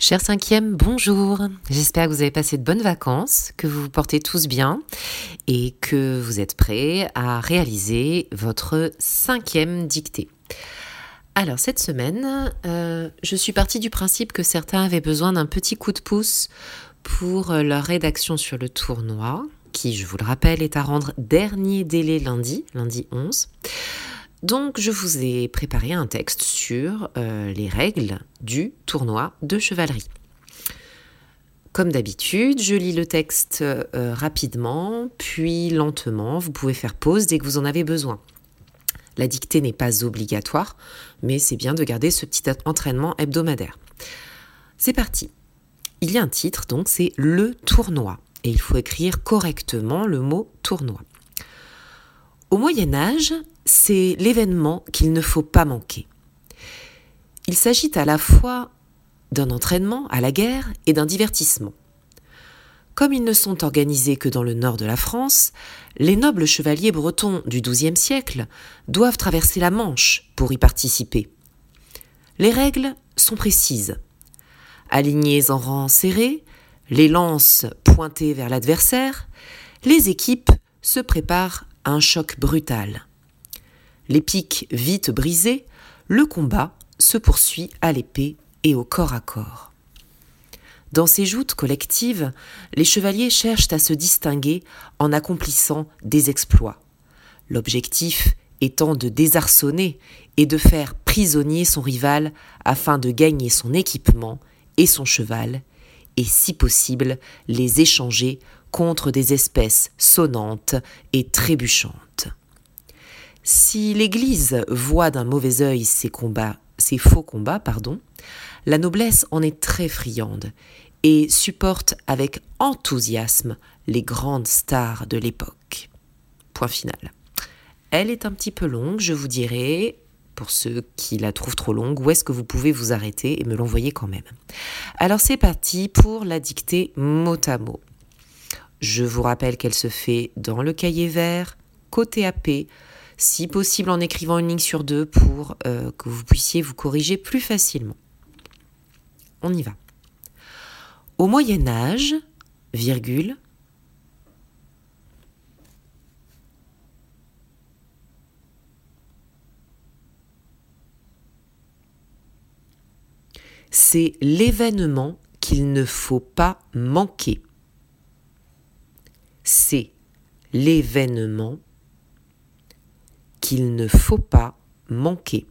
Cher cinquième, bonjour. J'espère que vous avez passé de bonnes vacances, que vous vous portez tous bien et que vous êtes prêts à réaliser votre cinquième dictée. Alors cette semaine, euh, je suis partie du principe que certains avaient besoin d'un petit coup de pouce pour leur rédaction sur le tournoi, qui, je vous le rappelle, est à rendre dernier délai lundi, lundi 11. Donc je vous ai préparé un texte sur euh, les règles du tournoi de chevalerie. Comme d'habitude, je lis le texte euh, rapidement, puis lentement. Vous pouvez faire pause dès que vous en avez besoin. La dictée n'est pas obligatoire, mais c'est bien de garder ce petit entraînement hebdomadaire. C'est parti. Il y a un titre, donc c'est le tournoi. Et il faut écrire correctement le mot tournoi. Au Moyen Âge, c'est l'événement qu'il ne faut pas manquer. Il s'agit à la fois d'un entraînement à la guerre et d'un divertissement. Comme ils ne sont organisés que dans le nord de la France, les nobles chevaliers bretons du XIIe siècle doivent traverser la Manche pour y participer. Les règles sont précises. Alignés en rang serré, les lances pointées vers l'adversaire, les équipes se préparent un choc brutal. Les piques vite brisées, le combat se poursuit à l'épée et au corps à corps. Dans ces joutes collectives, les chevaliers cherchent à se distinguer en accomplissant des exploits. L'objectif étant de désarçonner et de faire prisonnier son rival afin de gagner son équipement et son cheval, et si possible les échanger contre des espèces sonnantes et trébuchantes. Si l'Église voit d'un mauvais œil ces combats, ces faux combats, pardon, la noblesse en est très friande et supporte avec enthousiasme les grandes stars de l'époque. Point final. Elle est un petit peu longue, je vous dirai, pour ceux qui la trouvent trop longue, où est-ce que vous pouvez vous arrêter et me l'envoyer quand même. Alors c'est parti pour la dictée mot à mot. Je vous rappelle qu'elle se fait dans le cahier vert, côté AP, si possible en écrivant une ligne sur deux pour euh, que vous puissiez vous corriger plus facilement. On y va. Au Moyen Âge, virgule, c'est l'événement qu'il ne faut pas manquer. C'est l'événement qu'il ne faut pas manquer.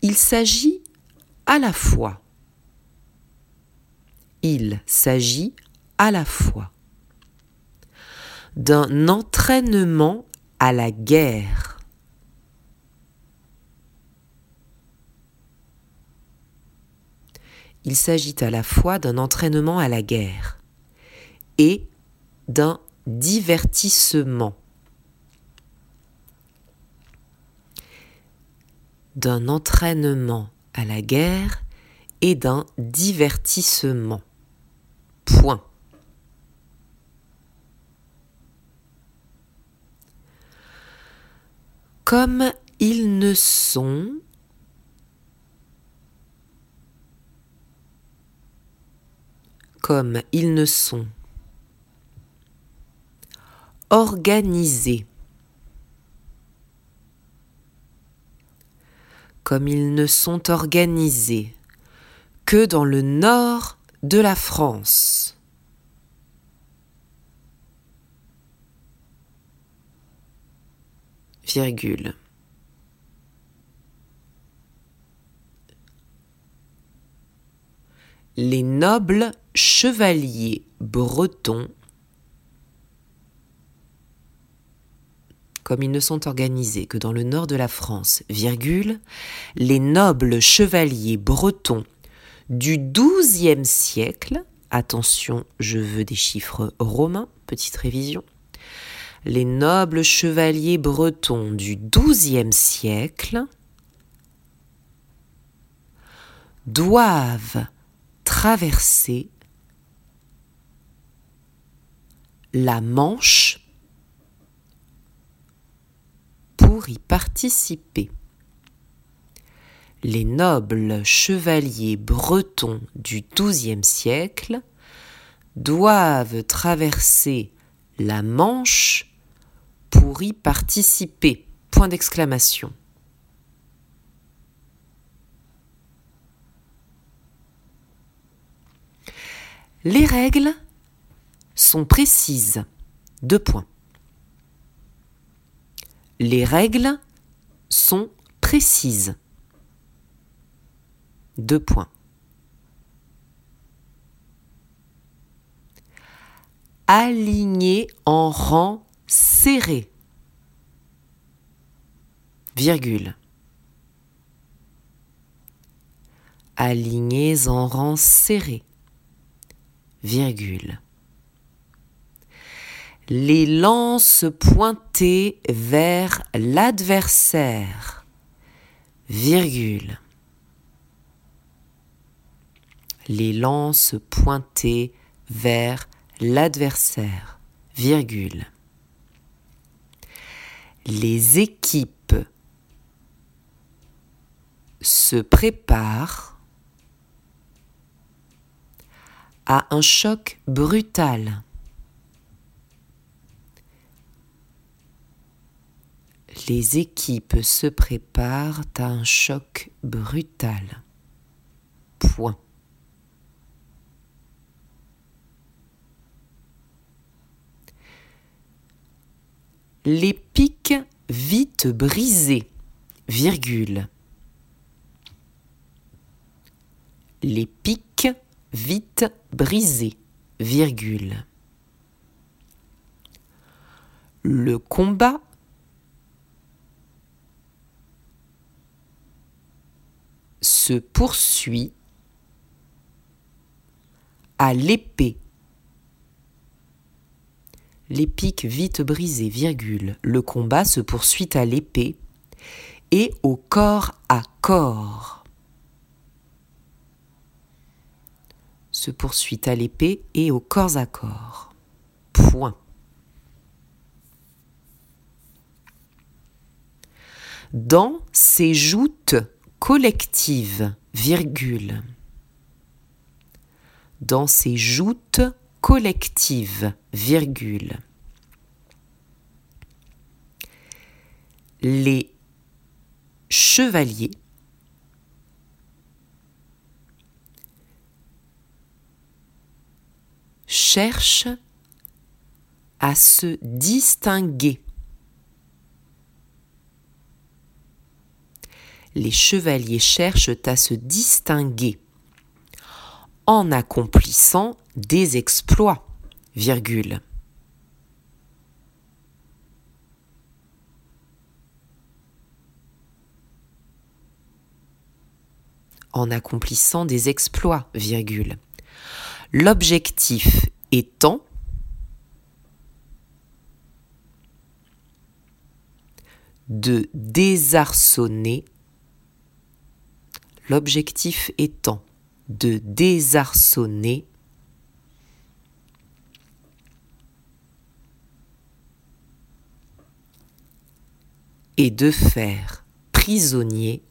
Il s'agit à la fois. Il s'agit à la fois d'un entraînement à la guerre il s'agit à la fois d'un entraînement à la guerre et d'un divertissement. D'un entraînement à la guerre et d'un divertissement. Point. Comme ils ne sont comme ils ne sont. Organisés. Comme ils ne sont organisés que dans le nord de la France. Virgule. Les nobles chevaliers bretons, comme ils ne sont organisés que dans le nord de la France, virgule, les nobles chevaliers bretons du XIIe siècle, attention, je veux des chiffres romains, petite révision, les nobles chevaliers bretons du XIIe siècle doivent traverser la Manche pour y participer. Les nobles chevaliers bretons du XIIe siècle doivent traverser la Manche pour y participer. Point d'exclamation. Les règles sont précises. Deux points. Les règles sont précises. Deux points. Aligné en rang serré. Virgule. Alignés en rang serré. Virgule les lances pointées vers l'adversaire, virgule. Les lances pointées vers l'adversaire, virgule. Les équipes se préparent à un choc brutal. Les équipes se préparent à un choc brutal. Point. Les pics vite brisés, virgule. Les pics vite brisés, virgule. Le combat se poursuit à l'épée. Les pics vite brisés, virgule. Le combat se poursuit à l'épée et au corps à corps. Se poursuit à l'épée et au corps à corps. Point. Dans ces joutes collective, virgule. Dans ces joutes collectives, virgule. Les chevaliers cherchent à se distinguer les chevaliers cherchent à se distinguer en accomplissant des exploits, virgule. En accomplissant des exploits, virgule. L'objectif étant de désarçonner l'objectif étant de désarçonner et de faire prisonnier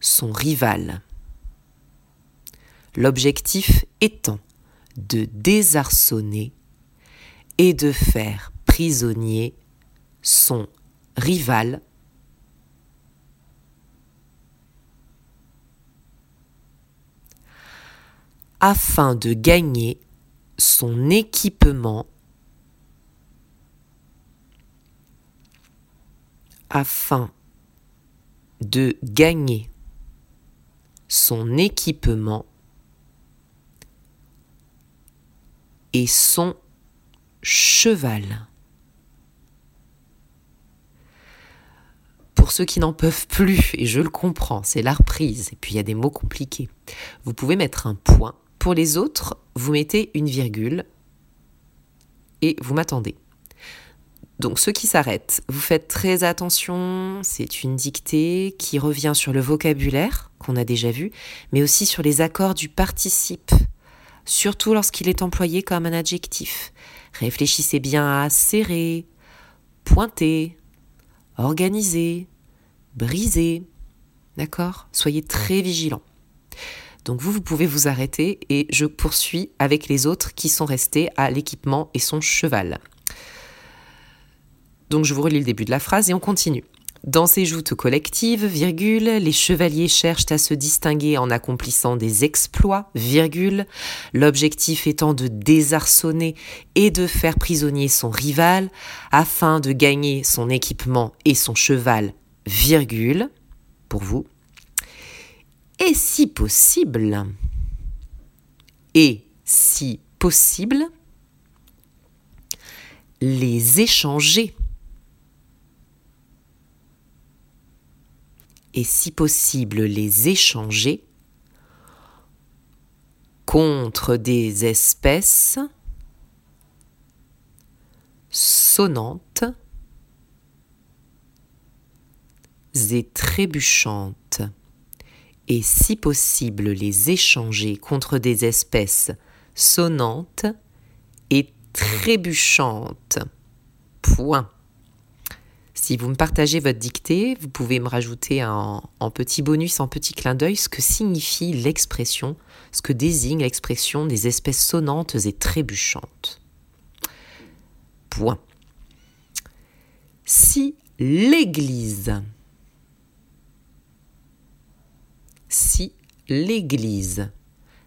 son rival. L'objectif étant de désarçonner et de faire prisonnier son rival afin de gagner son équipement afin de gagner son équipement et son cheval. Pour ceux qui n'en peuvent plus, et je le comprends, c'est la reprise, et puis il y a des mots compliqués, vous pouvez mettre un point pour les autres, vous mettez une virgule et vous m'attendez. Donc ceux qui s'arrêtent, vous faites très attention, c'est une dictée qui revient sur le vocabulaire qu'on a déjà vu, mais aussi sur les accords du participe, surtout lorsqu'il est employé comme un adjectif. Réfléchissez bien à serrer, pointer, organisé, brisé. D'accord? Soyez très vigilants. Donc vous, vous pouvez vous arrêter et je poursuis avec les autres qui sont restés à l'équipement et son cheval. Donc je vous relis le début de la phrase et on continue. Dans ces joutes collectives, virgule, les chevaliers cherchent à se distinguer en accomplissant des exploits, virgule, l'objectif étant de désarçonner et de faire prisonnier son rival afin de gagner son équipement et son cheval, virgule, pour vous, et si possible, et si possible, les échanger. Et si possible les échanger contre des espèces sonnantes et trébuchantes, et si possible les échanger contre des espèces sonnantes et trébuchantes. Point. Si vous me partagez votre dictée, vous pouvez me rajouter en, petit bonus, en petit clin d'œil, ce que signifie l'expression, ce que désigne l'expression des espèces sonnantes et trébuchantes. Point. Si l'Église, si l'Église,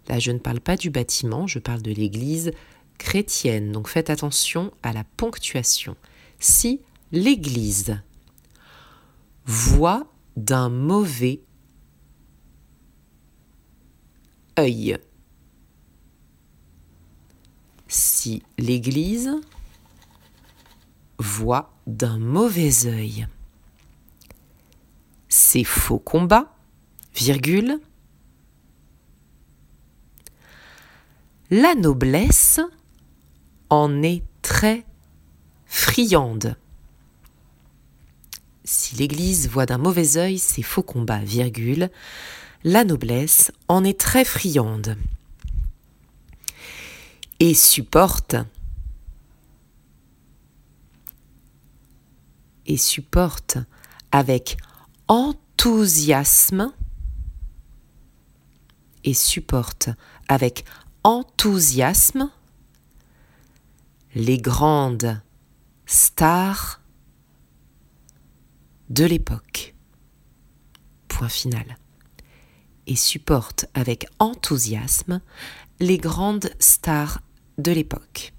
là je ne parle pas du bâtiment, je parle de l'Église chrétienne, donc faites attention à la ponctuation. Si l'Église voit d'un mauvais œil. Si l'Église voit d'un mauvais œil ces faux combats, virgule, la noblesse en est très friande. Si l'Église voit d'un mauvais œil ces faux combats, virgule, la noblesse en est très friande et supporte et supporte avec enthousiasme et supporte avec enthousiasme les grandes stars de l'époque. Point final. Et supporte avec enthousiasme les grandes stars de l'époque.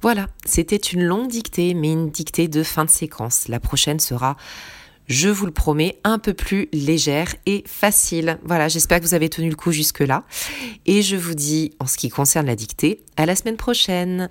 Voilà, c'était une longue dictée, mais une dictée de fin de séquence. La prochaine sera, je vous le promets, un peu plus légère et facile. Voilà, j'espère que vous avez tenu le coup jusque-là. Et je vous dis, en ce qui concerne la dictée, à la semaine prochaine.